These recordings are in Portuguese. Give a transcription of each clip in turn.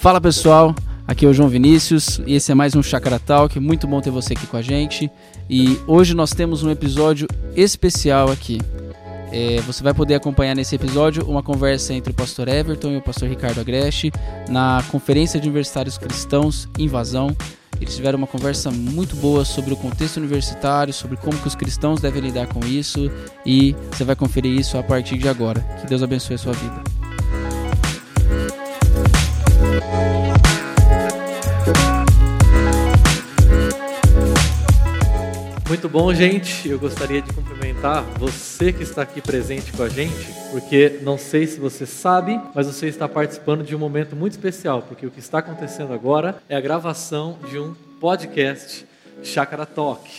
Fala pessoal, aqui é o João Vinícius e esse é mais um Chakra Talk. Muito bom ter você aqui com a gente. E hoje nós temos um episódio especial aqui. É, você vai poder acompanhar nesse episódio uma conversa entre o pastor Everton e o pastor Ricardo Agreste na Conferência de Universitários Cristãos Invasão. Eles tiveram uma conversa muito boa sobre o contexto universitário, sobre como que os cristãos devem lidar com isso e você vai conferir isso a partir de agora. Que Deus abençoe a sua vida. Muito bom, gente. Eu gostaria de cumprimentar você que está aqui presente com a gente, porque não sei se você sabe, mas você está participando de um momento muito especial, porque o que está acontecendo agora é a gravação de um podcast Chácara Talk.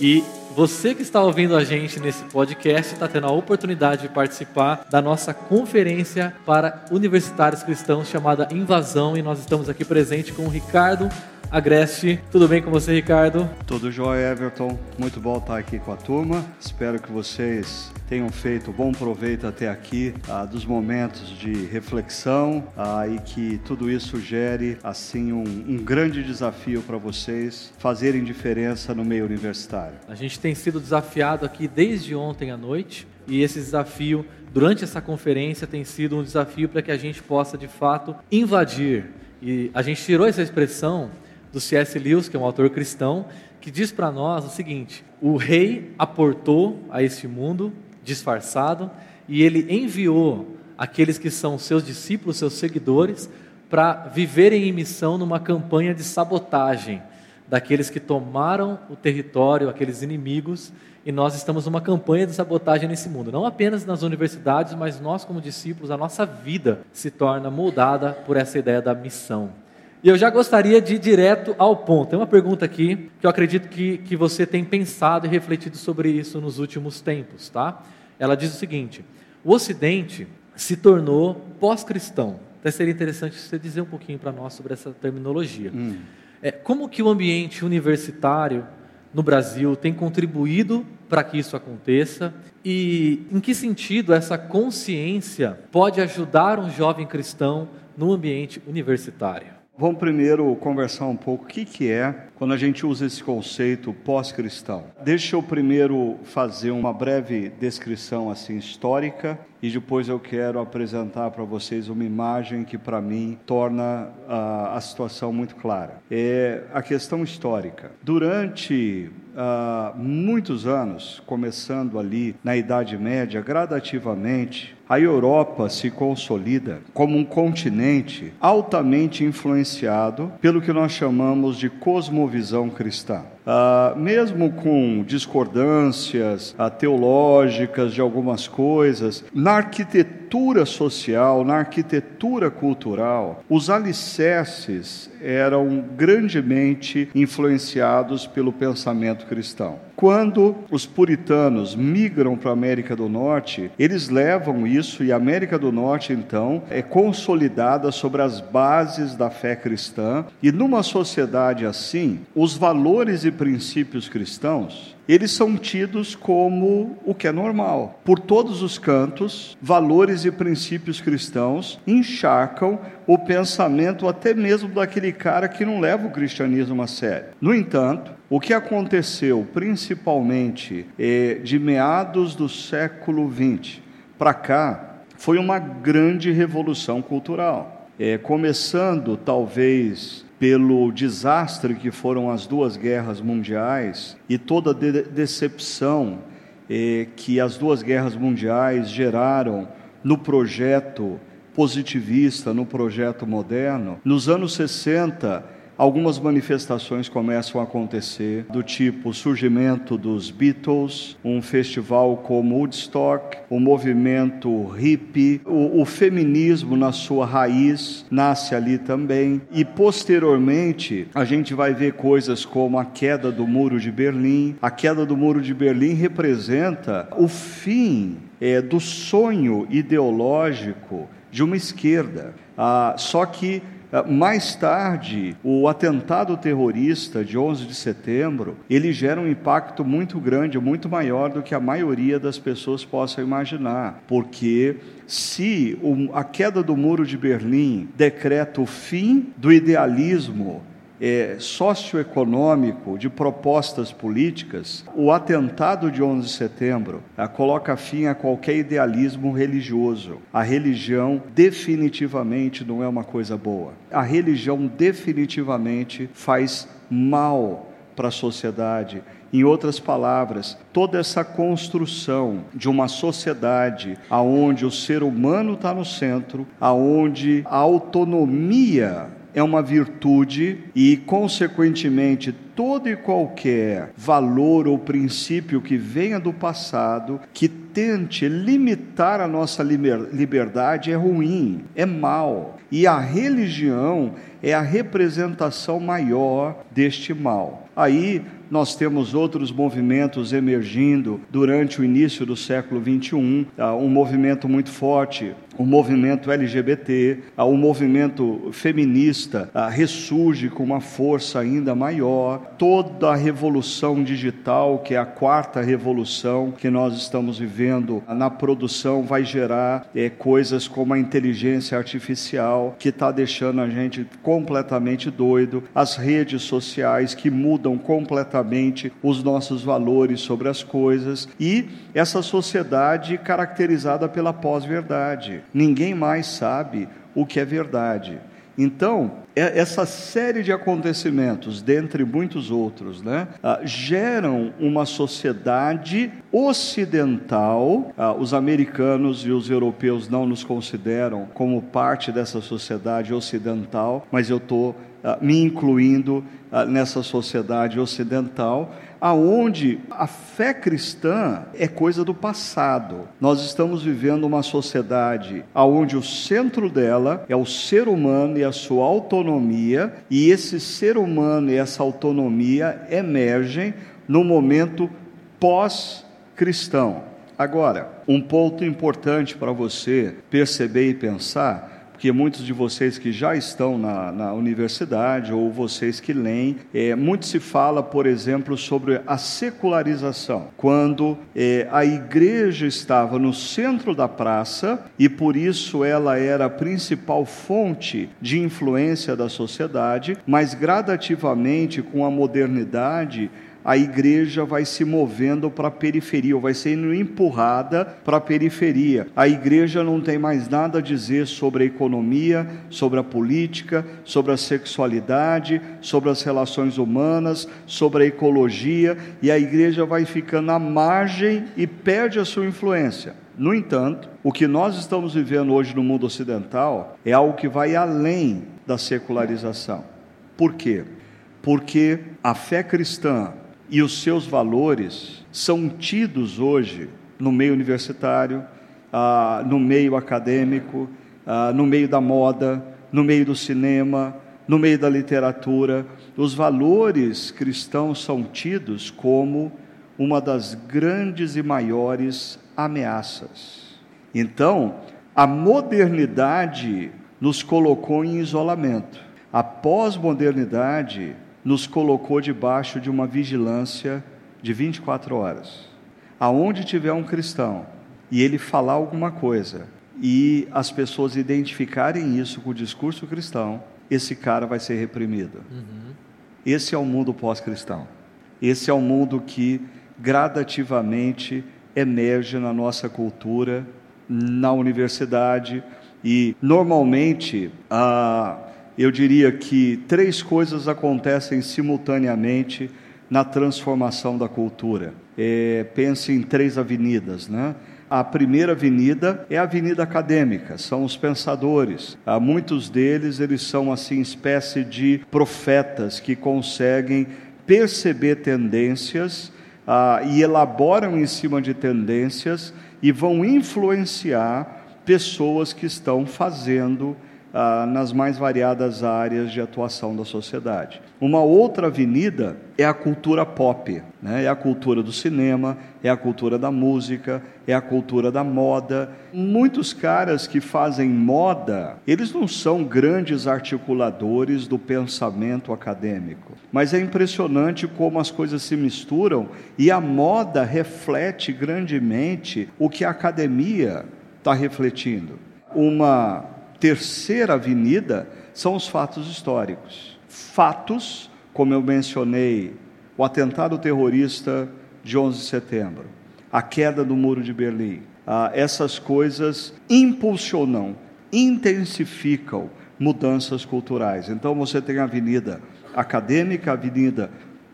E você que está ouvindo a gente nesse podcast está tendo a oportunidade de participar da nossa conferência para universitários cristãos chamada Invasão e nós estamos aqui presente com o Ricardo Agreste. Tudo bem com você, Ricardo? Tudo jóia, Everton. Muito bom estar aqui com a turma. Espero que vocês tenham feito bom proveito até aqui ah, dos momentos de reflexão ah, e que tudo isso gere assim um, um grande desafio para vocês fazerem diferença no meio universitário. A gente tem sido desafiado aqui desde ontem à noite e esse desafio durante essa conferência tem sido um desafio para que a gente possa de fato invadir. E a gente tirou essa expressão do C.S. Lewis, que é um autor cristão, que diz para nós o seguinte: o rei aportou a este mundo disfarçado e ele enviou aqueles que são seus discípulos, seus seguidores, para viverem em missão numa campanha de sabotagem daqueles que tomaram o território, aqueles inimigos, e nós estamos numa campanha de sabotagem nesse mundo. Não apenas nas universidades, mas nós, como discípulos, a nossa vida se torna moldada por essa ideia da missão. E eu já gostaria de ir direto ao ponto. Tem uma pergunta aqui que eu acredito que, que você tem pensado e refletido sobre isso nos últimos tempos, tá? Ela diz o seguinte: o Ocidente se tornou pós-cristão. Até seria interessante você dizer um pouquinho para nós sobre essa terminologia. Hum. É, como que o ambiente universitário no Brasil tem contribuído para que isso aconteça e em que sentido essa consciência pode ajudar um jovem cristão no ambiente universitário? Vamos primeiro conversar um pouco o que, que é quando a gente usa esse conceito pós-cristão. Deixa eu primeiro fazer uma breve descrição assim histórica e depois eu quero apresentar para vocês uma imagem que para mim torna a, a situação muito clara. É a questão histórica. Durante uh, muitos anos, começando ali na Idade Média, gradativamente a Europa se consolida como um continente altamente influenciado pelo que nós chamamos de cosmovisão cristã. Uh, mesmo com discordâncias uh, teológicas de algumas coisas, na arquitetura social, na arquitetura cultural, os alicerces eram grandemente influenciados pelo pensamento cristão. Quando os puritanos migram para a América do Norte, eles levam isso e a América do Norte, então, é consolidada sobre as bases da fé cristã. E numa sociedade assim, os valores e princípios cristãos, eles são tidos como o que é normal. Por todos os cantos, valores e princípios cristãos encharcam o pensamento até mesmo daquele cara que não leva o cristianismo a sério. No entanto, o que aconteceu principalmente eh, de meados do século XX para cá foi uma grande revolução cultural. É, começando talvez pelo desastre que foram as duas guerras mundiais e toda a de decepção eh, que as duas guerras mundiais geraram no projeto positivista, no projeto moderno, nos anos 60 algumas manifestações começam a acontecer, do tipo o surgimento dos Beatles, um festival como Woodstock, o movimento hippie, o, o feminismo na sua raiz nasce ali também, e posteriormente a gente vai ver coisas como a queda do Muro de Berlim. A queda do Muro de Berlim representa o fim é, do sonho ideológico de uma esquerda. Ah, só que mais tarde, o atentado terrorista de 11 de setembro, ele gera um impacto muito grande, muito maior do que a maioria das pessoas possam imaginar, porque se a queda do muro de Berlim decreta o fim do idealismo é, socioeconômico de propostas políticas, o atentado de 11 de setembro a, coloca fim a qualquer idealismo religioso. A religião definitivamente não é uma coisa boa. A religião definitivamente faz mal para a sociedade. Em outras palavras, toda essa construção de uma sociedade aonde o ser humano está no centro, aonde a autonomia é uma virtude e, consequentemente, todo e qualquer valor ou princípio que venha do passado, que tente limitar a nossa liberdade, é ruim, é mal. E a religião é a representação maior deste mal. Aí nós temos outros movimentos emergindo durante o início do século 21, tá? um movimento muito forte o movimento LGBT, o movimento feminista ressurge com uma força ainda maior. Toda a revolução digital, que é a quarta revolução que nós estamos vivendo na produção, vai gerar é, coisas como a inteligência artificial, que está deixando a gente completamente doido, as redes sociais que mudam completamente os nossos valores sobre as coisas e essa sociedade caracterizada pela pós-verdade ninguém mais sabe o que é verdade. Então, essa série de acontecimentos, dentre muitos outros, né, ah, geram uma sociedade ocidental. Ah, os americanos e os europeus não nos consideram como parte dessa sociedade ocidental, mas eu estou ah, me incluindo nessa sociedade ocidental aonde a fé cristã é coisa do passado. Nós estamos vivendo uma sociedade aonde o centro dela é o ser humano e a sua autonomia, e esse ser humano e essa autonomia emergem no momento pós-cristão. Agora, um ponto importante para você perceber e pensar porque muitos de vocês que já estão na, na universidade ou vocês que leem, é, muito se fala, por exemplo, sobre a secularização, quando é, a igreja estava no centro da praça e por isso ela era a principal fonte de influência da sociedade, mas gradativamente com a modernidade a igreja vai se movendo para a periferia, ou vai sendo empurrada para a periferia. A igreja não tem mais nada a dizer sobre a economia, sobre a política, sobre a sexualidade, sobre as relações humanas, sobre a ecologia, e a igreja vai ficando à margem e perde a sua influência. No entanto, o que nós estamos vivendo hoje no mundo ocidental é algo que vai além da secularização. Por quê? Porque a fé cristã e os seus valores são tidos hoje no meio universitário, ah, no meio acadêmico, ah, no meio da moda, no meio do cinema, no meio da literatura. Os valores cristãos são tidos como uma das grandes e maiores ameaças. Então, a modernidade nos colocou em isolamento. A pós-modernidade nos colocou debaixo de uma vigilância de 24 horas. Aonde tiver um cristão e ele falar alguma coisa e as pessoas identificarem isso com o discurso cristão, esse cara vai ser reprimido. Uhum. Esse é o mundo pós-cristão. Esse é o mundo que gradativamente emerge na nossa cultura, na universidade e normalmente a eu diria que três coisas acontecem simultaneamente na transformação da cultura. É, pense em três avenidas, né? A primeira avenida é a avenida acadêmica, são os pensadores. Há muitos deles, eles são assim espécie de profetas que conseguem perceber tendências ah, e elaboram em cima de tendências e vão influenciar pessoas que estão fazendo ah, nas mais variadas áreas de atuação da sociedade. Uma outra avenida é a cultura pop, né? é a cultura do cinema, é a cultura da música, é a cultura da moda. Muitos caras que fazem moda, eles não são grandes articuladores do pensamento acadêmico, mas é impressionante como as coisas se misturam e a moda reflete grandemente o que a academia está refletindo. Uma terceira avenida são os fatos históricos. Fatos, como eu mencionei, o atentado terrorista de 11 de setembro, a queda do Muro de Berlim, ah, essas coisas impulsionam, intensificam mudanças culturais. Então você tem a avenida acadêmica, a avenida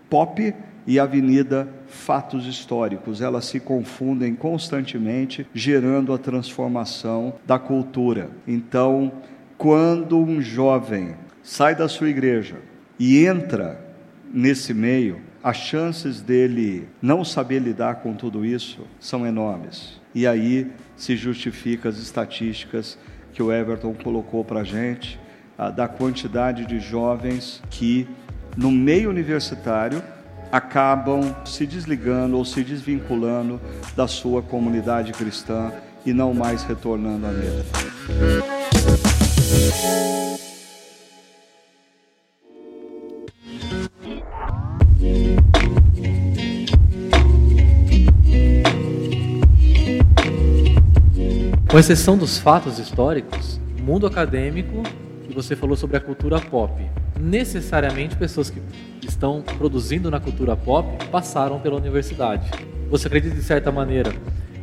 pop e a avenida fatos históricos. Elas se confundem constantemente, gerando a transformação da cultura. Então, quando um jovem sai da sua igreja e entra nesse meio, as chances dele não saber lidar com tudo isso são enormes. E aí se justifica as estatísticas que o Everton colocou para a gente, da quantidade de jovens que, no meio universitário, acabam se desligando ou se desvinculando da sua comunidade cristã e não mais retornando a mesma. Com exceção dos fatos históricos, o mundo acadêmico, e você falou sobre a cultura pop, necessariamente pessoas que estão produzindo na cultura pop passaram pela universidade. Você acredita de certa maneira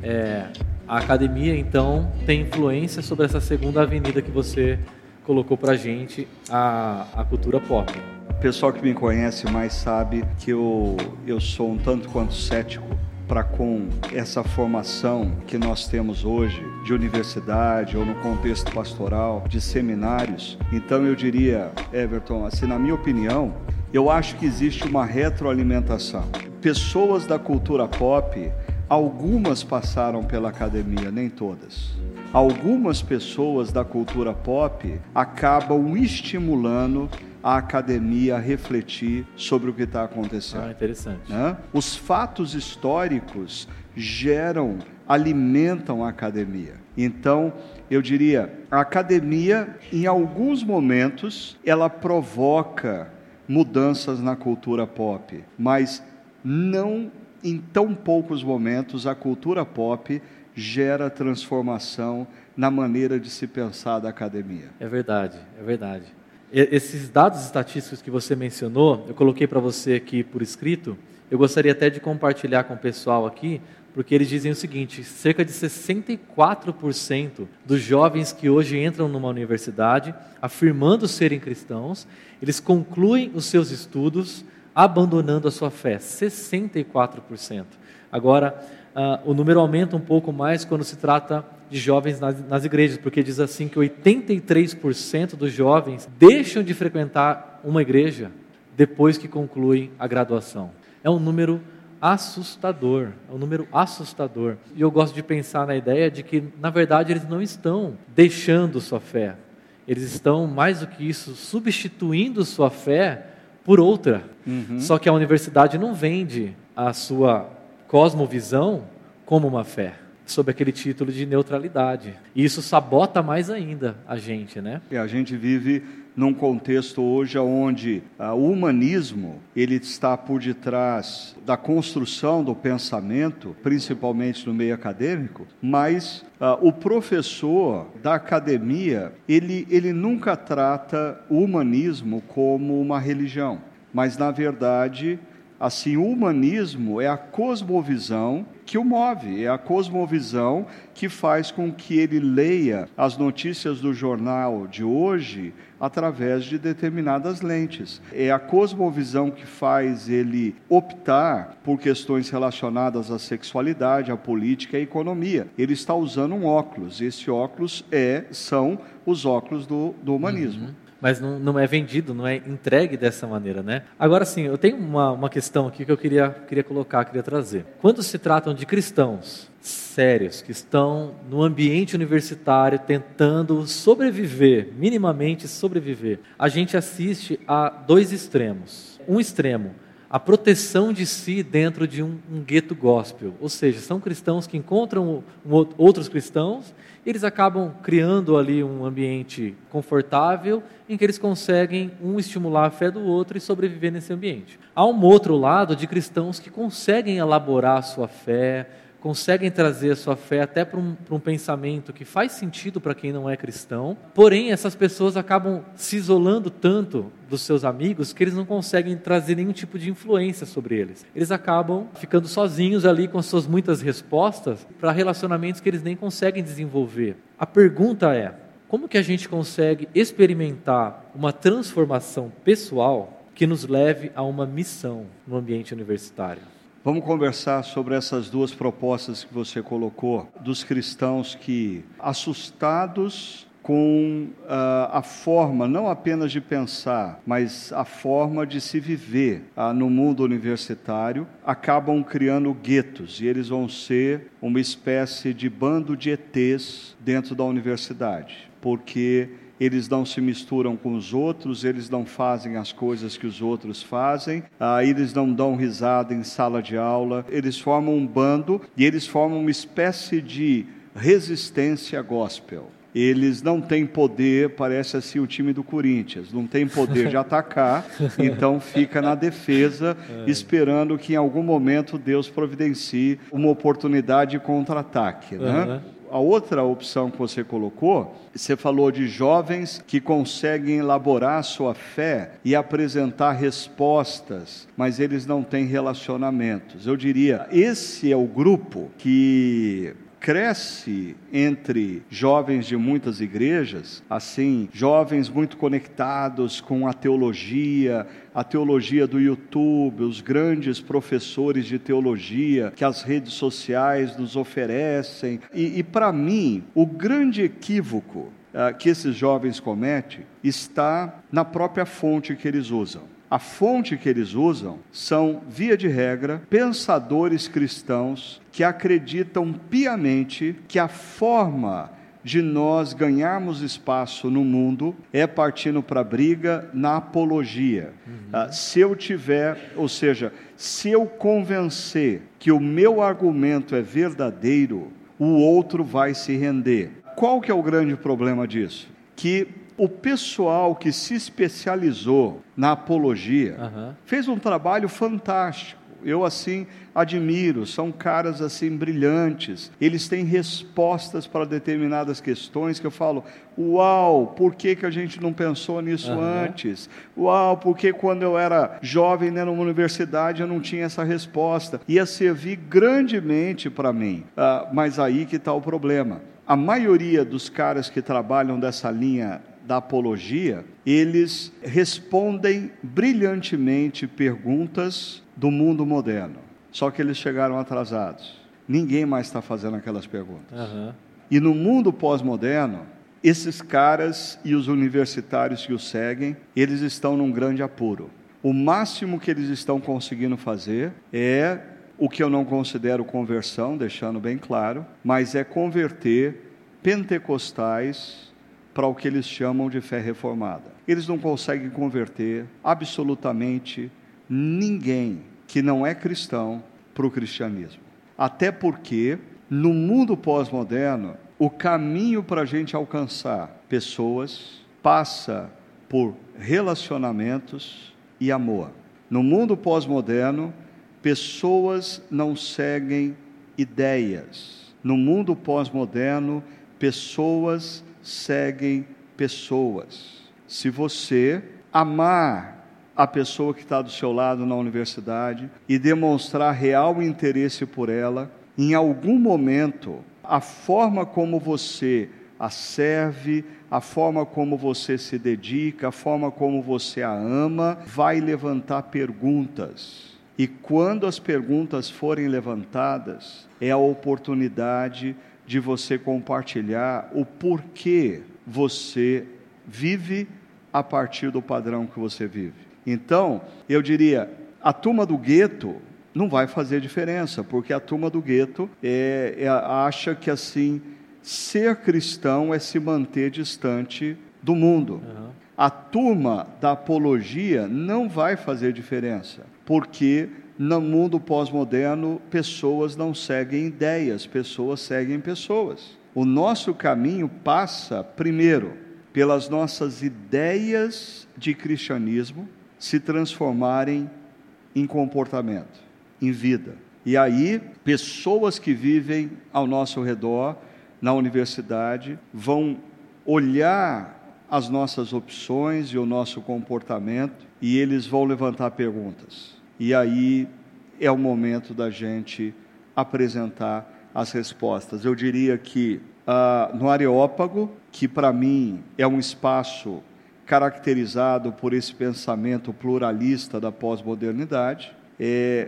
é, a academia então tem influência sobre essa segunda avenida que você colocou para gente, a, a cultura pop? O pessoal que me conhece mais sabe que eu, eu sou um tanto quanto cético para com essa formação que nós temos hoje de universidade ou no contexto pastoral, de seminários. Então eu diria, Everton, assim, na minha opinião, eu acho que existe uma retroalimentação. Pessoas da cultura pop, algumas passaram pela academia, nem todas. Algumas pessoas da cultura pop acabam estimulando a academia a refletir sobre o que está acontecendo. Ah, interessante. Né? Os fatos históricos geram, alimentam a academia. Então, eu diria, a academia, em alguns momentos, ela provoca mudanças na cultura pop, mas não em tão poucos momentos a cultura pop gera transformação na maneira de se pensar da academia. É verdade, é verdade. Esses dados estatísticos que você mencionou, eu coloquei para você aqui por escrito. Eu gostaria até de compartilhar com o pessoal aqui, porque eles dizem o seguinte: cerca de 64% dos jovens que hoje entram numa universidade, afirmando serem cristãos, eles concluem os seus estudos abandonando a sua fé. 64%. Agora, uh, o número aumenta um pouco mais quando se trata de jovens nas, nas igrejas, porque diz assim que 83% dos jovens deixam de frequentar uma igreja depois que concluem a graduação. É um número assustador, é um número assustador. E eu gosto de pensar na ideia de que, na verdade, eles não estão deixando sua fé. Eles estão, mais do que isso, substituindo sua fé por outra. Uhum. Só que a universidade não vende a sua cosmovisão como uma fé sob aquele título de neutralidade. E isso sabota mais ainda a gente, né? E a gente vive num contexto hoje onde ah, o humanismo ele está por detrás da construção do pensamento, principalmente no meio acadêmico, mas ah, o professor da academia ele, ele nunca trata o humanismo como uma religião, mas na verdade Assim, o humanismo é a cosmovisão que o move, é a cosmovisão que faz com que ele leia as notícias do jornal de hoje através de determinadas lentes. É a cosmovisão que faz ele optar por questões relacionadas à sexualidade, à política e à economia. Ele está usando um óculos. Esse óculos é são os óculos do, do humanismo. Uhum. Mas não, não é vendido, não é entregue dessa maneira, né? Agora sim, eu tenho uma, uma questão aqui que eu queria, queria colocar, queria trazer. Quando se tratam de cristãos sérios que estão no ambiente universitário tentando sobreviver, minimamente sobreviver, a gente assiste a dois extremos. Um extremo a proteção de si dentro de um, um gueto gospel. Ou seja, são cristãos que encontram um, outros cristãos, eles acabam criando ali um ambiente confortável em que eles conseguem um estimular a fé do outro e sobreviver nesse ambiente. Há um outro lado de cristãos que conseguem elaborar a sua fé, conseguem trazer a sua fé até para um, um pensamento que faz sentido para quem não é cristão, porém essas pessoas acabam se isolando tanto dos seus amigos que eles não conseguem trazer nenhum tipo de influência sobre eles. Eles acabam ficando sozinhos ali com as suas muitas respostas para relacionamentos que eles nem conseguem desenvolver. A pergunta é: como que a gente consegue experimentar uma transformação pessoal que nos leve a uma missão no ambiente universitário? Vamos conversar sobre essas duas propostas que você colocou, dos cristãos que, assustados com uh, a forma, não apenas de pensar, mas a forma de se viver uh, no mundo universitário, acabam criando guetos e eles vão ser uma espécie de bando de ETs dentro da universidade, porque eles não se misturam com os outros, eles não fazem as coisas que os outros fazem, ah, eles não dão risada em sala de aula, eles formam um bando e eles formam uma espécie de resistência gospel. Eles não têm poder, parece assim o time do Corinthians, não tem poder de atacar, então fica na defesa, é. esperando que em algum momento Deus providencie uma oportunidade de contra-ataque. Né? Uhum a outra opção que você colocou, você falou de jovens que conseguem elaborar sua fé e apresentar respostas, mas eles não têm relacionamentos. Eu diria, esse é o grupo que cresce entre jovens de muitas igrejas, assim, jovens muito conectados com a teologia, a teologia do YouTube, os grandes professores de teologia que as redes sociais nos oferecem. E, e para mim, o grande equívoco uh, que esses jovens cometem está na própria fonte que eles usam. A fonte que eles usam são, via de regra, pensadores cristãos que acreditam piamente que a forma de nós ganharmos espaço no mundo é partindo para a briga na apologia. Uhum. se eu tiver, ou seja, se eu convencer que o meu argumento é verdadeiro, o outro vai se render. Qual que é o grande problema disso? Que o pessoal que se especializou na apologia uhum. fez um trabalho fantástico. Eu assim admiro, são caras assim brilhantes. Eles têm respostas para determinadas questões que eu falo: "Uau, por que que a gente não pensou nisso uhum. antes? Uau, por que quando eu era jovem né, numa universidade eu não tinha essa resposta?" Ia servir grandemente para mim. Uh, mas aí que está o problema. A maioria dos caras que trabalham dessa linha da apologia, eles respondem brilhantemente perguntas do mundo moderno. Só que eles chegaram atrasados. Ninguém mais está fazendo aquelas perguntas. Uhum. E no mundo pós-moderno, esses caras e os universitários que os seguem, eles estão num grande apuro. O máximo que eles estão conseguindo fazer é o que eu não considero conversão, deixando bem claro, mas é converter pentecostais para o que eles chamam de fé reformada. Eles não conseguem converter absolutamente ninguém que não é cristão para o cristianismo. Até porque, no mundo pós-moderno, o caminho para a gente alcançar pessoas passa por relacionamentos e amor. No mundo pós-moderno, pessoas não seguem ideias. No mundo pós-moderno, pessoas seguem pessoas. Se você amar a pessoa que está do seu lado na universidade e demonstrar real interesse por ela, em algum momento, a forma como você a serve, a forma como você se dedica, a forma como você a ama, vai levantar perguntas. E quando as perguntas forem levantadas, é a oportunidade de você compartilhar o porquê você vive a partir do padrão que você vive. Então, eu diria, a turma do gueto não vai fazer diferença, porque a turma do gueto é, é, acha que assim ser cristão é se manter distante do mundo. Uhum. A turma da apologia não vai fazer diferença, porque no mundo pós-moderno pessoas não seguem ideias, pessoas seguem pessoas. O nosso caminho passa, primeiro, pelas nossas ideias de cristianismo se transformarem em comportamento em vida. E aí, pessoas que vivem ao nosso redor, na universidade, vão olhar as nossas opções e o nosso comportamento e eles vão levantar perguntas. E aí é o momento da gente apresentar as respostas. Eu diria que uh, no Areópago, que para mim é um espaço caracterizado por esse pensamento pluralista da pós-modernidade, é,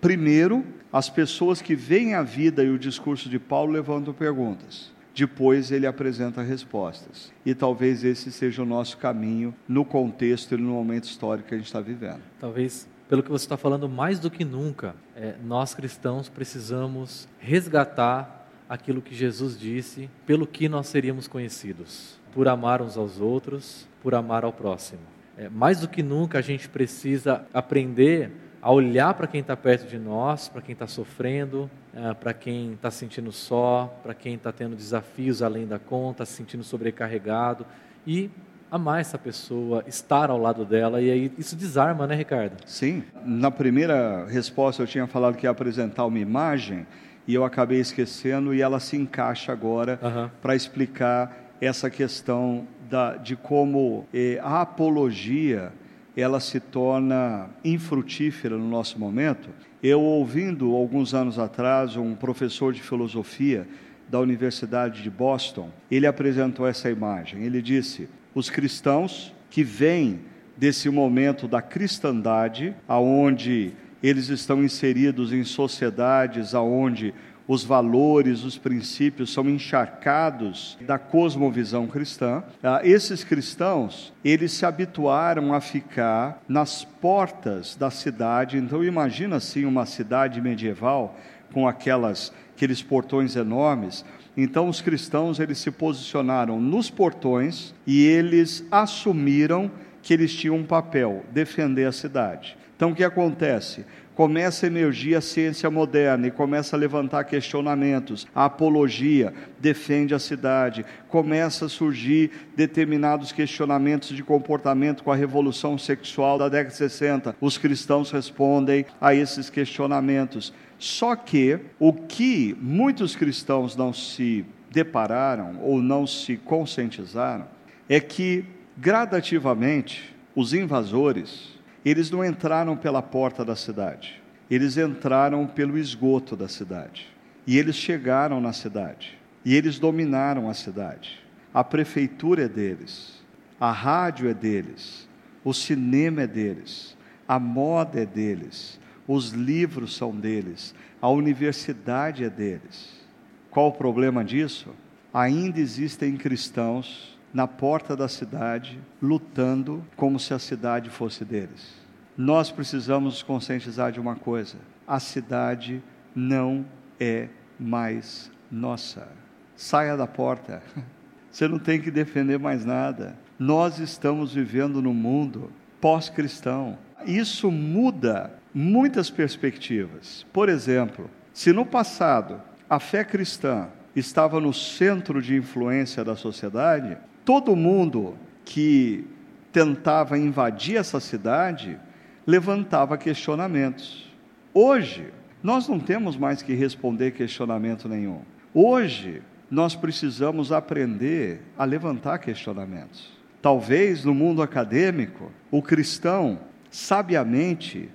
Primeiro, as pessoas que veem a vida e o discurso de Paulo levantam perguntas. Depois ele apresenta respostas. E talvez esse seja o nosso caminho no contexto e no momento histórico que a gente está vivendo. Talvez, pelo que você está falando, mais do que nunca, é, nós cristãos precisamos resgatar aquilo que Jesus disse, pelo que nós seríamos conhecidos, por amar uns aos outros, por amar ao próximo. É, mais do que nunca a gente precisa aprender a olhar para quem está perto de nós, para quem está sofrendo, é, para quem está se sentindo só, para quem está tendo desafios além da conta, se sentindo sobrecarregado e amar essa pessoa, estar ao lado dela e aí isso desarma, né, Ricardo? Sim. Na primeira resposta eu tinha falado que ia apresentar uma imagem e eu acabei esquecendo e ela se encaixa agora uhum. para explicar essa questão da, de como eh, a apologia ela se torna infrutífera no nosso momento. Eu ouvindo alguns anos atrás um professor de filosofia da Universidade de Boston, ele apresentou essa imagem. Ele disse: "Os cristãos que vêm desse momento da cristandade, aonde eles estão inseridos em sociedades aonde os valores, os princípios são encharcados da cosmovisão cristã. Ah, esses cristãos, eles se habituaram a ficar nas portas da cidade. Então imagina assim uma cidade medieval com aquelas aqueles portões enormes. Então os cristãos eles se posicionaram nos portões e eles assumiram que eles tinham um papel, defender a cidade. Então o que acontece? começa a emergir a ciência moderna e começa a levantar questionamentos. A apologia defende a cidade, começa a surgir determinados questionamentos de comportamento com a revolução sexual da década de 60. Os cristãos respondem a esses questionamentos. Só que o que muitos cristãos não se depararam ou não se conscientizaram é que gradativamente os invasores eles não entraram pela porta da cidade, eles entraram pelo esgoto da cidade. E eles chegaram na cidade, e eles dominaram a cidade. A prefeitura é deles, a rádio é deles, o cinema é deles, a moda é deles, os livros são deles, a universidade é deles. Qual o problema disso? Ainda existem cristãos na porta da cidade, lutando como se a cidade fosse deles. Nós precisamos nos conscientizar de uma coisa: a cidade não é mais nossa. Saia da porta. Você não tem que defender mais nada. Nós estamos vivendo num mundo pós-cristão. Isso muda muitas perspectivas. Por exemplo, se no passado a fé cristã estava no centro de influência da sociedade, todo mundo que tentava invadir essa cidade levantava questionamentos. Hoje, nós não temos mais que responder questionamento nenhum. Hoje, nós precisamos aprender a levantar questionamentos. Talvez no mundo acadêmico, o cristão, sabiamente,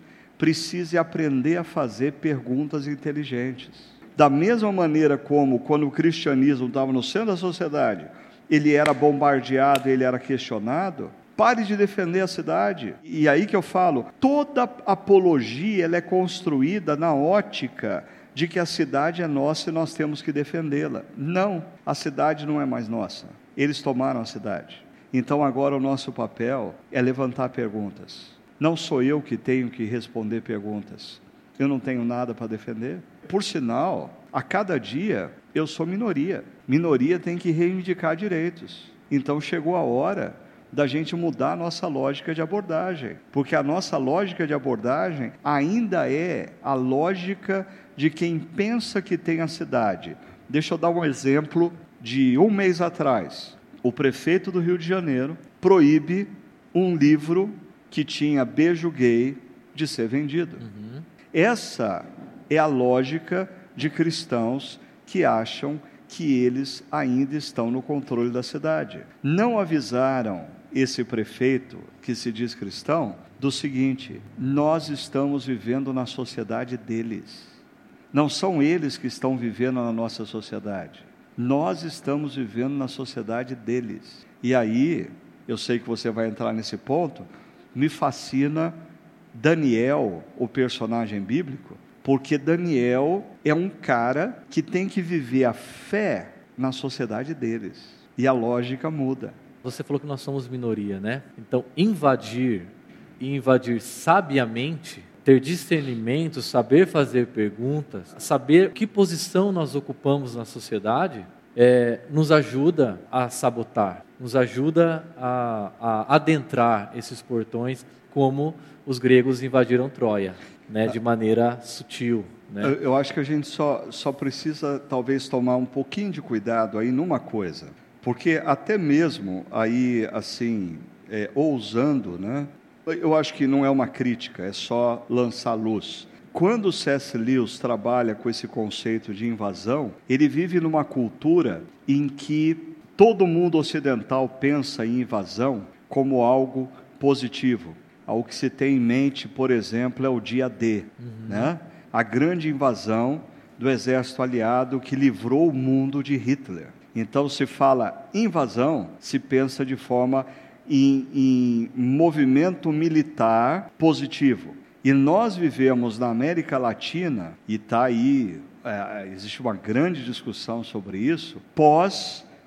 precise aprender a fazer perguntas inteligentes. Da mesma maneira como, quando o cristianismo estava no centro da sociedade, ele era bombardeado, ele era questionado, pare de defender a cidade. E aí que eu falo, toda apologia ela é construída na ótica de que a cidade é nossa e nós temos que defendê-la. Não, a cidade não é mais nossa. Eles tomaram a cidade. Então agora o nosso papel é levantar perguntas. Não sou eu que tenho que responder perguntas. Eu não tenho nada para defender. Por sinal, a cada dia eu sou minoria. Minoria tem que reivindicar direitos. Então chegou a hora da gente mudar a nossa lógica de abordagem, porque a nossa lógica de abordagem ainda é a lógica de quem pensa que tem a cidade. Deixa eu dar um exemplo de um mês atrás. O prefeito do Rio de Janeiro proíbe um livro que tinha beijo gay de ser vendido. Uhum. Essa é a lógica de cristãos que acham que eles ainda estão no controle da cidade. Não avisaram esse prefeito, que se diz cristão, do seguinte: nós estamos vivendo na sociedade deles. Não são eles que estão vivendo na nossa sociedade. Nós estamos vivendo na sociedade deles. E aí, eu sei que você vai entrar nesse ponto, me fascina Daniel, o personagem bíblico, porque Daniel é um cara que tem que viver a fé na sociedade deles. E a lógica muda. Você falou que nós somos minoria, né? Então, invadir e invadir sabiamente ter discernimento, saber fazer perguntas, saber que posição nós ocupamos na sociedade, é, nos ajuda a sabotar, nos ajuda a, a, adentrar esses portões como os gregos invadiram Troia, né, de maneira sutil. Né? Eu, eu acho que a gente só, só precisa talvez tomar um pouquinho de cuidado aí numa coisa, porque até mesmo aí assim é, ousando, né, eu acho que não é uma crítica, é só lançar luz. Quando C.S. Lewis trabalha com esse conceito de invasão, ele vive numa cultura em que todo mundo ocidental pensa em invasão como algo positivo. O que se tem em mente, por exemplo, é o dia D, uhum. né? a grande invasão do exército aliado que livrou o mundo de Hitler. Então, se fala invasão, se pensa de forma em, em movimento militar positivo. E nós vivemos na América Latina, e está aí, é, existe uma grande discussão sobre isso,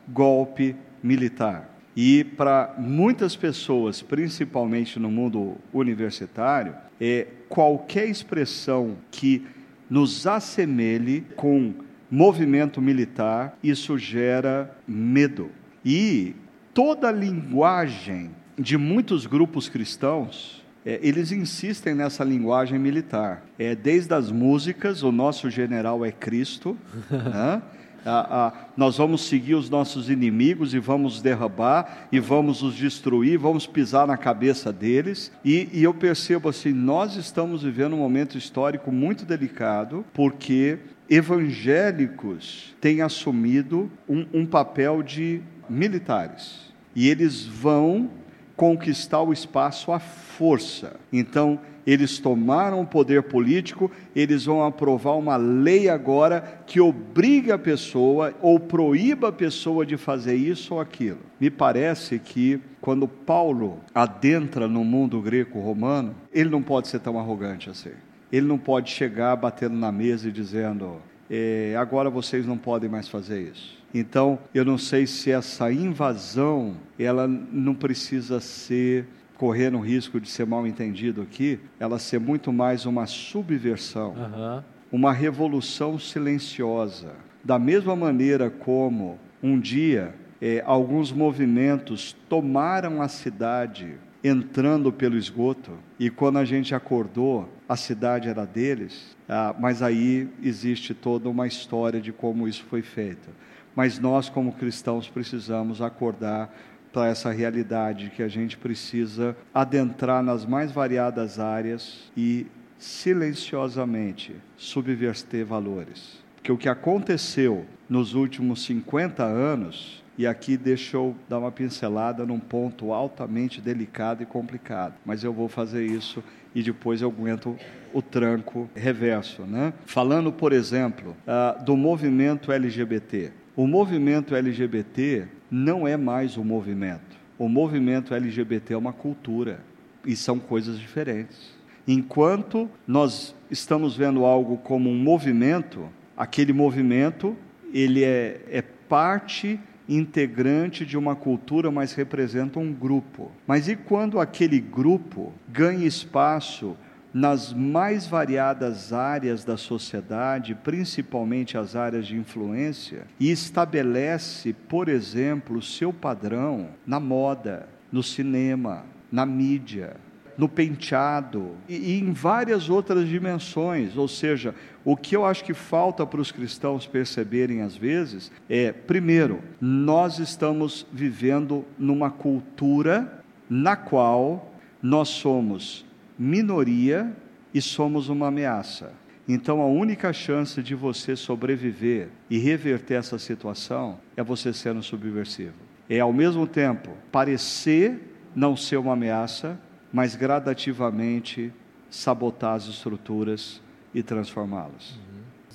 pós-golpe militar. E para muitas pessoas, principalmente no mundo universitário, é qualquer expressão que nos assemelhe com movimento militar, isso gera medo. E toda a linguagem de muitos grupos cristãos, é, eles insistem nessa linguagem militar. É, desde as músicas, o nosso general é Cristo. né? A, a, nós vamos seguir os nossos inimigos e vamos derrubar e vamos os destruir, vamos pisar na cabeça deles. E, e eu percebo assim: nós estamos vivendo um momento histórico muito delicado, porque evangélicos têm assumido um, um papel de militares e eles vão conquistar o espaço à força. Então, eles tomaram o poder político, eles vão aprovar uma lei agora que obriga a pessoa ou proíba a pessoa de fazer isso ou aquilo. Me parece que quando Paulo adentra no mundo greco-romano, ele não pode ser tão arrogante assim. Ele não pode chegar batendo na mesa e dizendo: é, agora vocês não podem mais fazer isso. Então, eu não sei se essa invasão, ela não precisa ser correndo o risco de ser mal entendido aqui, ela ser muito mais uma subversão, uhum. uma revolução silenciosa. Da mesma maneira como um dia é, alguns movimentos tomaram a cidade entrando pelo esgoto, e quando a gente acordou, a cidade era deles, ah, mas aí existe toda uma história de como isso foi feito mas nós, como cristãos, precisamos acordar para essa realidade que a gente precisa adentrar nas mais variadas áreas e silenciosamente subverter valores. Porque o que aconteceu nos últimos 50 anos, e aqui deixa eu dar uma pincelada num ponto altamente delicado e complicado, mas eu vou fazer isso e depois eu aguento o tranco reverso. Né? Falando, por exemplo, uh, do movimento LGBT. O movimento LGBT não é mais um movimento. O movimento LGBT é uma cultura e são coisas diferentes. Enquanto nós estamos vendo algo como um movimento, aquele movimento ele é, é parte integrante de uma cultura, mas representa um grupo. Mas e quando aquele grupo ganha espaço nas mais variadas áreas da sociedade, principalmente as áreas de influência, e estabelece, por exemplo, seu padrão na moda, no cinema, na mídia, no penteado e, em várias outras dimensões. Ou seja, o que eu acho que falta para os cristãos perceberem às vezes é, primeiro, nós estamos vivendo numa cultura na qual nós somos minoria e somos uma ameaça. Então, a única chance de você sobreviver e reverter essa situação é você sendo subversivo. É, ao mesmo tempo, parecer não ser uma ameaça, mas gradativamente sabotar as estruturas e transformá-las.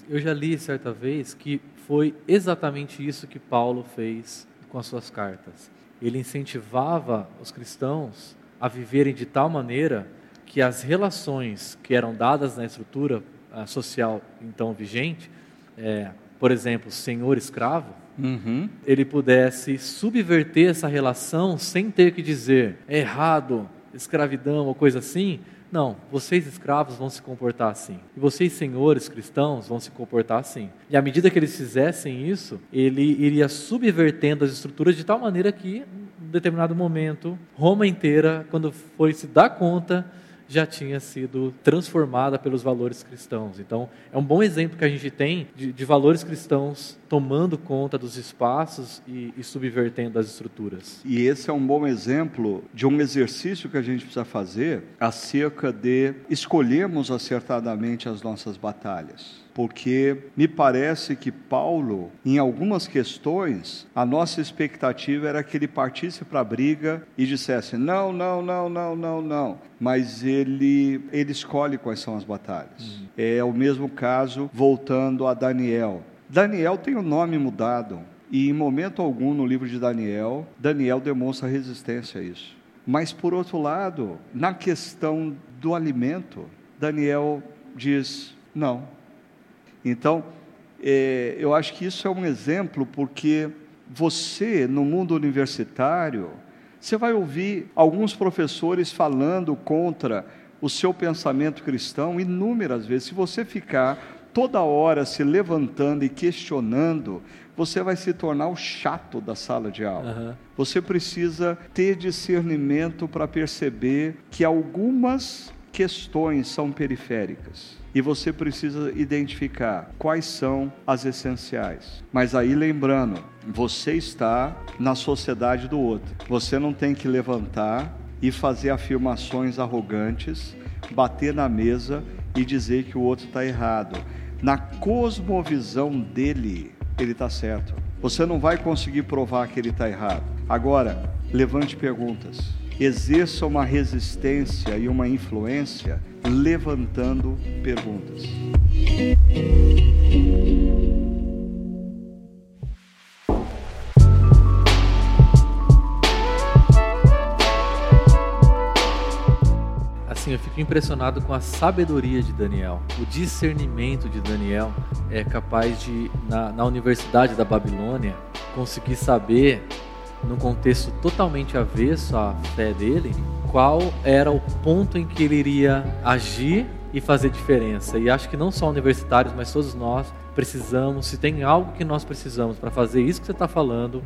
Eu já li certa vez que foi exatamente isso que Paulo fez com as suas cartas. Ele incentivava os cristãos a viverem de tal maneira que as relações que eram dadas na estrutura uh, social então vigente, é, por exemplo, senhor-escravo, uhum. ele pudesse subverter essa relação sem ter que dizer é errado, escravidão ou coisa assim. Não, vocês escravos vão se comportar assim. E vocês, senhores cristãos, vão se comportar assim. E à medida que eles fizessem isso, ele iria subvertendo as estruturas de tal maneira que, em determinado momento, Roma inteira, quando foi se dar conta já tinha sido transformada pelos valores cristãos. Então, é um bom exemplo que a gente tem de, de valores cristãos tomando conta dos espaços e, e, subvertendo as estruturas. E esse é um bom exemplo de um exercício que a gente precisa fazer acerca de escolhermos acertadamente as nossas batalhas porque me parece que Paulo, em algumas questões, a nossa expectativa era que ele partisse para a briga e dissesse: não, não, não, não, não, não. Mas ele, ele escolhe quais são as batalhas. Uhum. É o mesmo caso, voltando a Daniel. Daniel tem o nome mudado, e em momento algum no livro de Daniel, Daniel demonstra resistência a isso. Mas, por outro lado, na questão do alimento, Daniel diz: não, então, é, eu acho que isso é um exemplo porque você, no mundo universitário, você vai ouvir alguns professores falando contra o seu pensamento cristão inúmeras vezes. Se você ficar toda hora se levantando e questionando, você vai se tornar o chato da sala de aula. Uhum. Você precisa ter discernimento para perceber que algumas questões são periféricas e você precisa identificar quais são as essenciais. Mas aí lembrando, você está na sociedade do outro. Você não tem que levantar e fazer afirmações arrogantes, bater na mesa e dizer que o outro está errado. Na cosmovisão dele, ele está certo. Você não vai conseguir provar que ele está errado. Agora, levante perguntas exerça uma resistência e uma influência levantando perguntas. Assim, eu fico impressionado com a sabedoria de Daniel. O discernimento de Daniel é capaz de, na, na Universidade da Babilônia, conseguir saber num contexto totalmente avesso à fé dele, qual era o ponto em que ele iria agir e fazer diferença. E acho que não só universitários, mas todos nós precisamos, se tem algo que nós precisamos para fazer isso que você está falando,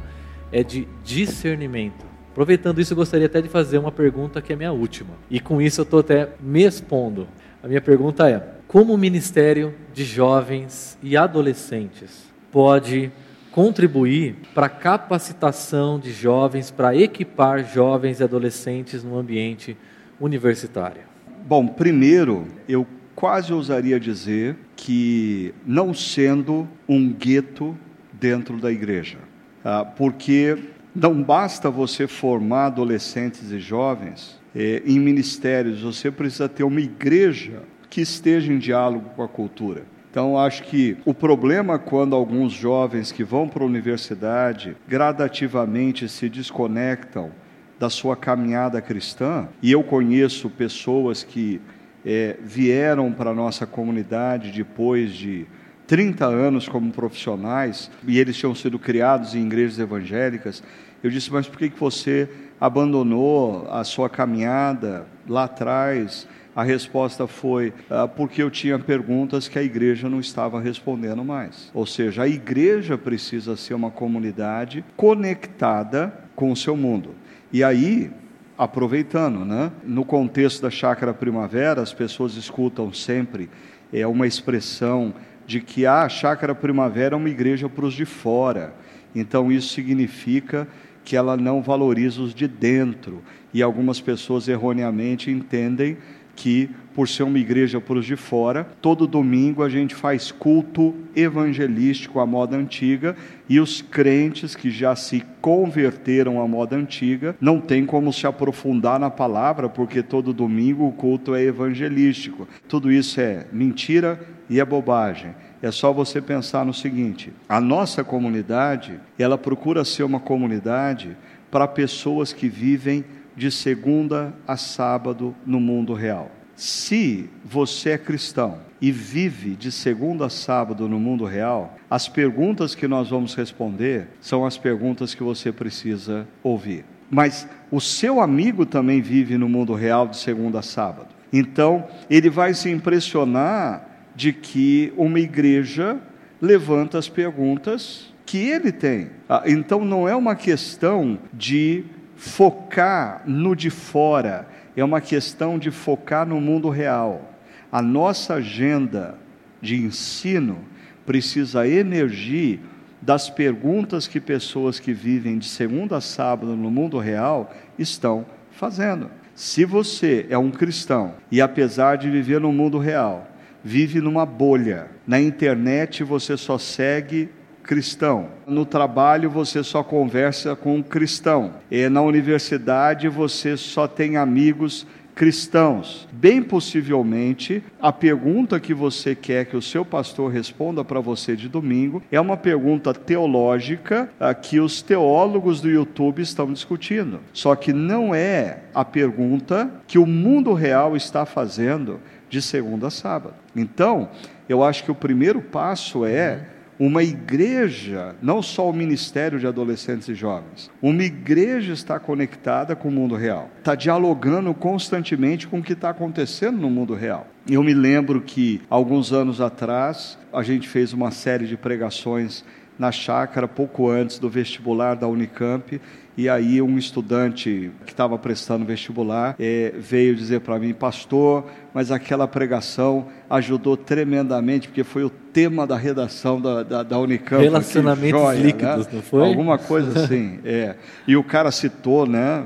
é de discernimento. Aproveitando isso, eu gostaria até de fazer uma pergunta que é minha última. E com isso eu estou até me expondo. A minha pergunta é: como o Ministério de Jovens e Adolescentes pode contribuir para a capacitação de jovens, para equipar jovens e adolescentes no ambiente universitário? Bom, primeiro, eu quase ousaria dizer que não sendo um gueto dentro da igreja, ah, porque não basta você formar adolescentes e jovens eh, em ministérios, você precisa ter uma igreja que esteja em diálogo com a cultura. Então, acho que o problema quando alguns jovens que vão para a universidade gradativamente se desconectam da sua caminhada cristã, e eu conheço pessoas que é, vieram para a nossa comunidade depois de 30 anos como profissionais e eles tinham sido criados em igrejas evangélicas. Eu disse, mas por que, que você abandonou a sua caminhada lá atrás? A resposta foi ah, porque eu tinha perguntas que a igreja não estava respondendo mais. Ou seja, a igreja precisa ser uma comunidade conectada com o seu mundo. E aí, aproveitando, né? No contexto da chácara primavera, as pessoas escutam sempre é uma expressão de que ah, a chácara primavera é uma igreja para os de fora. Então isso significa que ela não valoriza os de dentro. E algumas pessoas erroneamente entendem que, por ser uma igreja para os de fora, todo domingo a gente faz culto evangelístico à moda antiga e os crentes que já se converteram à moda antiga não tem como se aprofundar na palavra, porque todo domingo o culto é evangelístico. Tudo isso é mentira e é bobagem. É só você pensar no seguinte: a nossa comunidade, ela procura ser uma comunidade para pessoas que vivem de segunda a sábado no mundo real. Se você é cristão e vive de segunda a sábado no mundo real, as perguntas que nós vamos responder são as perguntas que você precisa ouvir. Mas o seu amigo também vive no mundo real de segunda a sábado. Então, ele vai se impressionar de que uma igreja levanta as perguntas que ele tem. Ah, então, não é uma questão de focar no de fora, é uma questão de focar no mundo real. A nossa agenda de ensino precisa emergir das perguntas que pessoas que vivem de segunda a sábado no mundo real estão fazendo. Se você é um cristão e apesar de viver no mundo real, vive numa bolha, na internet você só segue cristão. No trabalho você só conversa com um cristão. E na universidade você só tem amigos cristãos. Bem possivelmente, a pergunta que você quer que o seu pastor responda para você de domingo é uma pergunta teológica ah, que os teólogos do YouTube estão discutindo. Só que não é a pergunta que o mundo real está fazendo de segunda a sábado. Então, eu acho que o primeiro passo é uma igreja, não só o ministério de adolescentes e jovens, uma igreja está conectada com o mundo real, está dialogando constantemente com o que está acontecendo no mundo real. Eu me lembro que, alguns anos atrás, a gente fez uma série de pregações na chácara, pouco antes do vestibular da Unicamp, e aí um estudante que estava prestando vestibular é, veio dizer para mim, pastor, mas aquela pregação ajudou tremendamente, porque foi o tema da redação da, da, da Unicamp. Relacionamentos joia, né? líquidos, né? não foi? Alguma coisa assim, é. E o cara citou, né,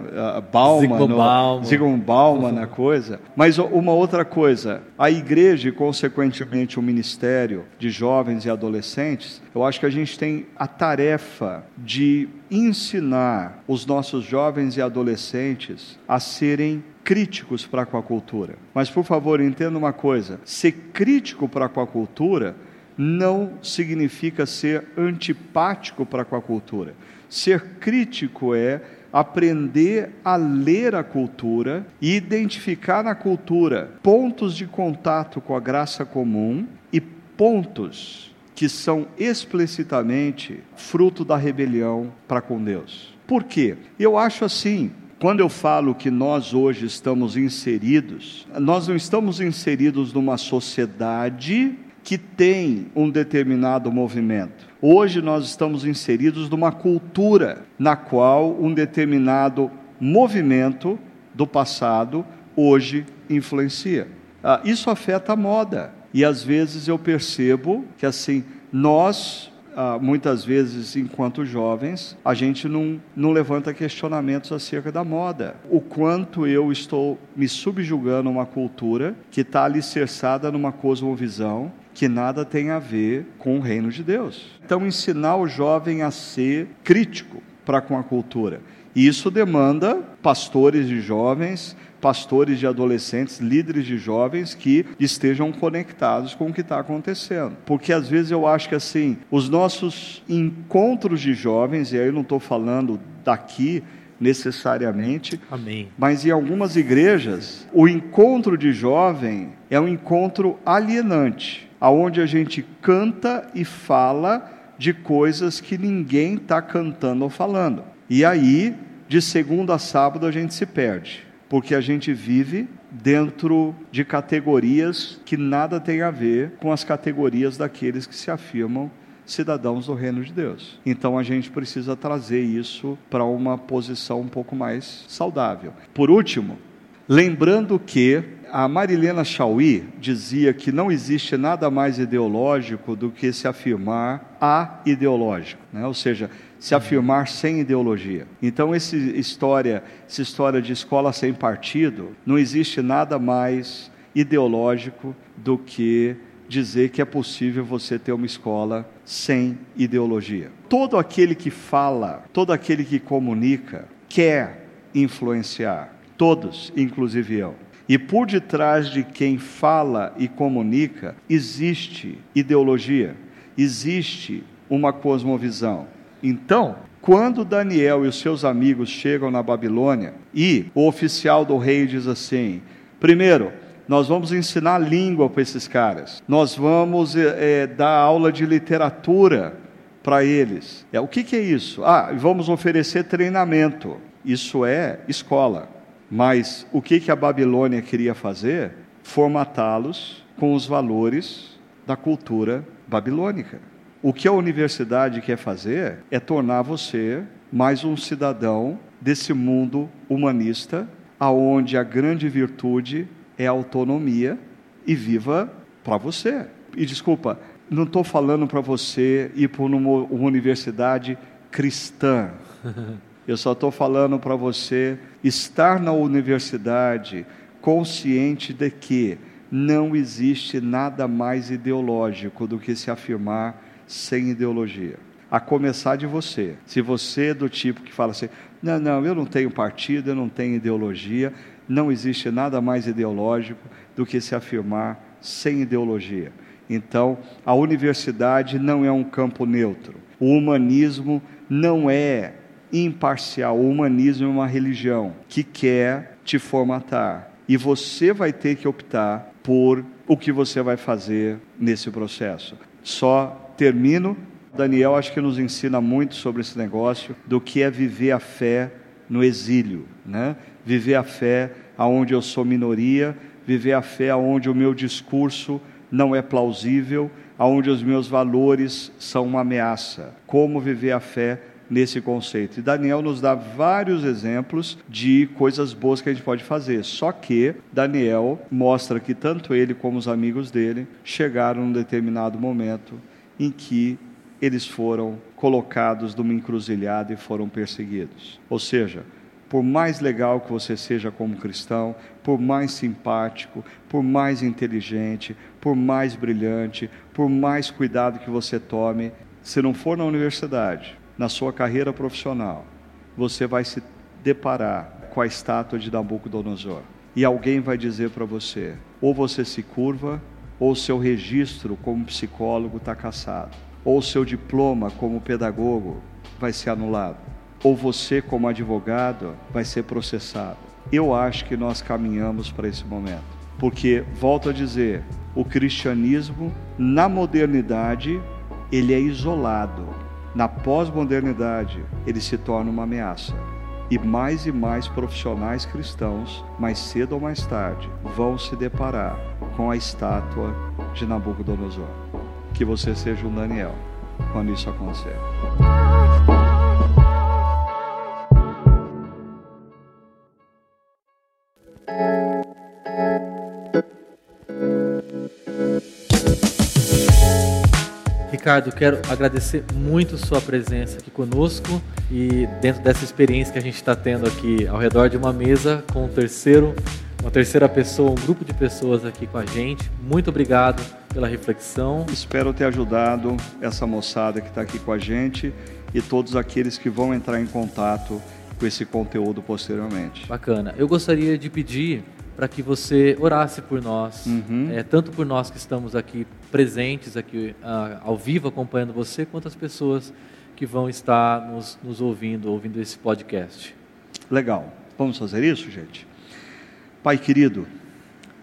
Bauman, Zygmunt Bauman, Zygmunt Bauman na coisa. Mas uma outra coisa, a igreja e, consequentemente, o ministério de jovens e adolescentes, eu acho que a gente tem a tarefa de ensinar os nossos jovens e adolescentes a serem críticos para a cultura. Mas, por favor, entenda uma coisa: ser crítico para a cultura não significa ser antipático para a cultura. Ser crítico é aprender a ler a cultura e identificar na cultura pontos de contato com a graça comum e pontos que são explicitamente fruto da rebelião para com Deus. Por quê? Eu acho assim, quando eu falo que nós hoje estamos inseridos, nós não estamos inseridos numa sociedade que tem um determinado movimento. Hoje nós estamos inseridos numa cultura na qual um determinado movimento do passado hoje influencia. Ah, isso afeta a moda. E às vezes eu percebo que assim, nós, ah, muitas vezes, enquanto jovens, a gente não, não levanta questionamentos acerca da moda. O quanto eu estou me subjugando a uma cultura que está alicerçada numa cosmovisão que nada tem a ver com o reino de Deus. Então, ensinar o jovem a ser crítico para com a cultura. E isso demanda pastores de jovens, pastores de adolescentes, líderes de jovens que estejam conectados com o que está acontecendo. Porque às vezes eu acho que assim, os nossos encontros de jovens, e aí eu não estou falando daqui necessariamente, Amém. mas em algumas igrejas, o encontro de jovem é um encontro alienante aonde a gente canta e fala de coisas que ninguém está cantando ou falando. E aí, de segunda a sábado, a gente se perde, porque a gente vive dentro de categorias que nada tem a ver com as categorias daqueles que se afirmam cidadãos do reino de Deus. Então a gente precisa trazer isso para uma posição um pouco mais saudável. Por último, lembrando que a Marilena Chauí dizia que não existe nada mais ideológico do que se afirmar a ideológico, né? ou seja, se afirmar sem ideologia. Então, essa história, essa história de escola sem partido, não existe nada mais ideológico do que dizer que é possível você ter uma escola sem ideologia. Todo aquele que fala, todo aquele que comunica, quer influenciar. Todos, inclusive eu. E por detrás de quem fala e comunica, existe ideologia, existe uma cosmovisão. Então, quando Daniel e os seus amigos chegam na Babilônia e o oficial do rei diz assim: primeiro, nós vamos ensinar língua para esses caras, nós vamos é, dar aula de literatura para eles. É, o que, que é isso? Ah, vamos oferecer treinamento. Isso é escola. Mas o que, que a Babilônia queria fazer? Formatá-los com os valores da cultura babilônica. O que a universidade quer fazer é tornar você mais um cidadão desse mundo humanista, aonde a grande virtude é a autonomia e viva para você. E desculpa, não estou falando para você ir para uma universidade cristã. Eu só estou falando para você estar na universidade consciente de que não existe nada mais ideológico do que se afirmar sem ideologia. A começar de você. Se você é do tipo que fala assim: não, não, eu não tenho partido, eu não tenho ideologia, não existe nada mais ideológico do que se afirmar sem ideologia. Então, a universidade não é um campo neutro. O humanismo não é imparcial. O humanismo é uma religião que quer te formatar. E você vai ter que optar por o que você vai fazer nesse processo. Só termino. Daniel acho que nos ensina muito sobre esse negócio do que é viver a fé no exílio, né? Viver a fé aonde eu sou minoria, viver a fé aonde o meu discurso não é plausível, aonde os meus valores são uma ameaça. Como viver a fé nesse conceito. E Daniel nos dá vários exemplos de coisas boas que a gente pode fazer. Só que Daniel mostra que tanto ele como os amigos dele chegaram num determinado momento em que eles foram colocados numa encruzilhada e foram perseguidos. Ou seja, por mais legal que você seja como cristão, por mais simpático, por mais inteligente, por mais brilhante, por mais cuidado que você tome, se não for na universidade, na sua carreira profissional, você vai se deparar com a estátua de Nabucodonosor. E alguém vai dizer para você: ou você se curva, ou seu registro como psicólogo está cassado, ou seu diploma como pedagogo vai ser anulado, ou você como advogado vai ser processado. Eu acho que nós caminhamos para esse momento, porque volto a dizer, o cristianismo na modernidade ele é isolado, na pós-modernidade ele se torna uma ameaça. E mais e mais profissionais cristãos, mais cedo ou mais tarde, vão se deparar com a estátua de Nabucodonosor. Que você seja um Daniel quando isso acontecer. Ricardo, quero agradecer muito sua presença aqui conosco e dentro dessa experiência que a gente está tendo aqui ao redor de uma mesa com o terceiro uma terceira pessoa, um grupo de pessoas aqui com a gente. Muito obrigado pela reflexão. Espero ter ajudado essa moçada que está aqui com a gente e todos aqueles que vão entrar em contato com esse conteúdo posteriormente. Bacana. Eu gostaria de pedir para que você orasse por nós, uhum. é, tanto por nós que estamos aqui presentes, aqui uh, ao vivo acompanhando você, quanto as pessoas que vão estar nos, nos ouvindo, ouvindo esse podcast. Legal. Vamos fazer isso, gente? Pai querido,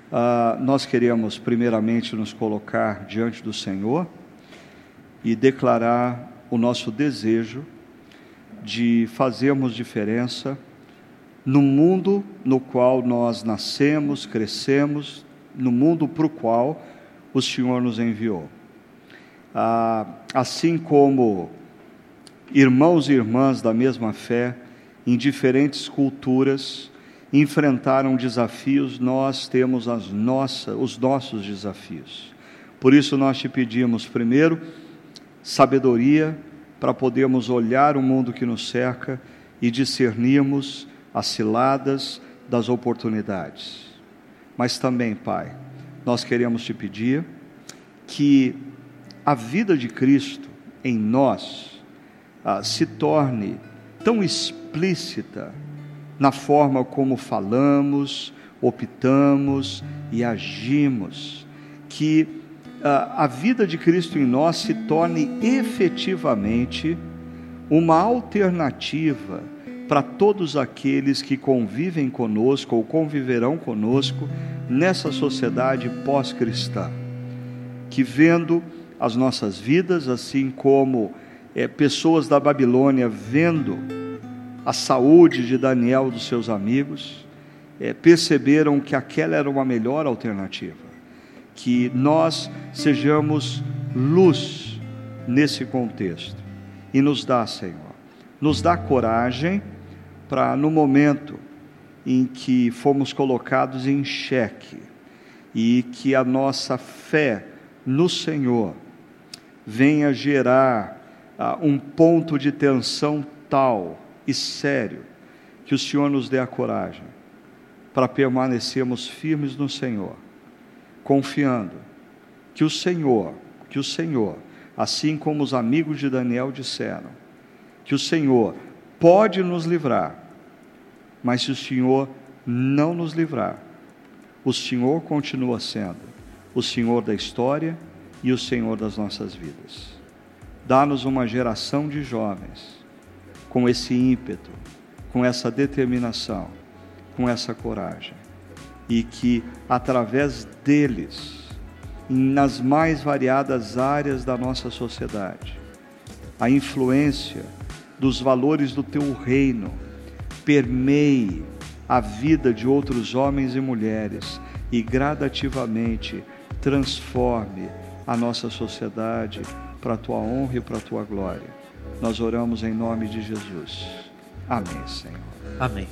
Uh, nós queremos, primeiramente, nos colocar diante do Senhor e declarar o nosso desejo de fazermos diferença no mundo no qual nós nascemos, crescemos, no mundo para o qual o Senhor nos enviou. Ah, assim como irmãos e irmãs da mesma fé, em diferentes culturas, enfrentaram desafios, nós temos as nossa, os nossos desafios. Por isso nós te pedimos, primeiro, sabedoria para podermos olhar o mundo que nos cerca e discernirmos as ciladas das oportunidades. Mas também, Pai, nós queremos te pedir que a vida de Cristo em nós ah, se torne tão explícita na forma como falamos, optamos e agimos, que ah, a vida de Cristo em nós se torne efetivamente uma alternativa para todos aqueles que convivem conosco ou conviverão conosco nessa sociedade pós-cristã, que vendo as nossas vidas, assim como é, pessoas da Babilônia vendo a saúde de Daniel dos seus amigos, é, perceberam que aquela era uma melhor alternativa, que nós sejamos luz nesse contexto. E nos dá, Senhor, nos dá coragem para no momento em que fomos colocados em xeque e que a nossa fé no Senhor venha gerar ah, um ponto de tensão tal e sério que o Senhor nos dê a coragem para permanecermos firmes no Senhor, confiando que o Senhor, que o Senhor, assim como os amigos de Daniel disseram, que o Senhor pode nos livrar, mas se o Senhor não nos livrar, o Senhor continua sendo o Senhor da história e o Senhor das nossas vidas. Dá-nos uma geração de jovens com esse ímpeto, com essa determinação, com essa coragem, e que através deles, nas mais variadas áreas da nossa sociedade, a influência dos valores do teu reino permeie a vida de outros homens e mulheres e gradativamente transforme a nossa sociedade para a tua honra e para a tua glória. Nós oramos em nome de Jesus. Amém, Senhor. Amém.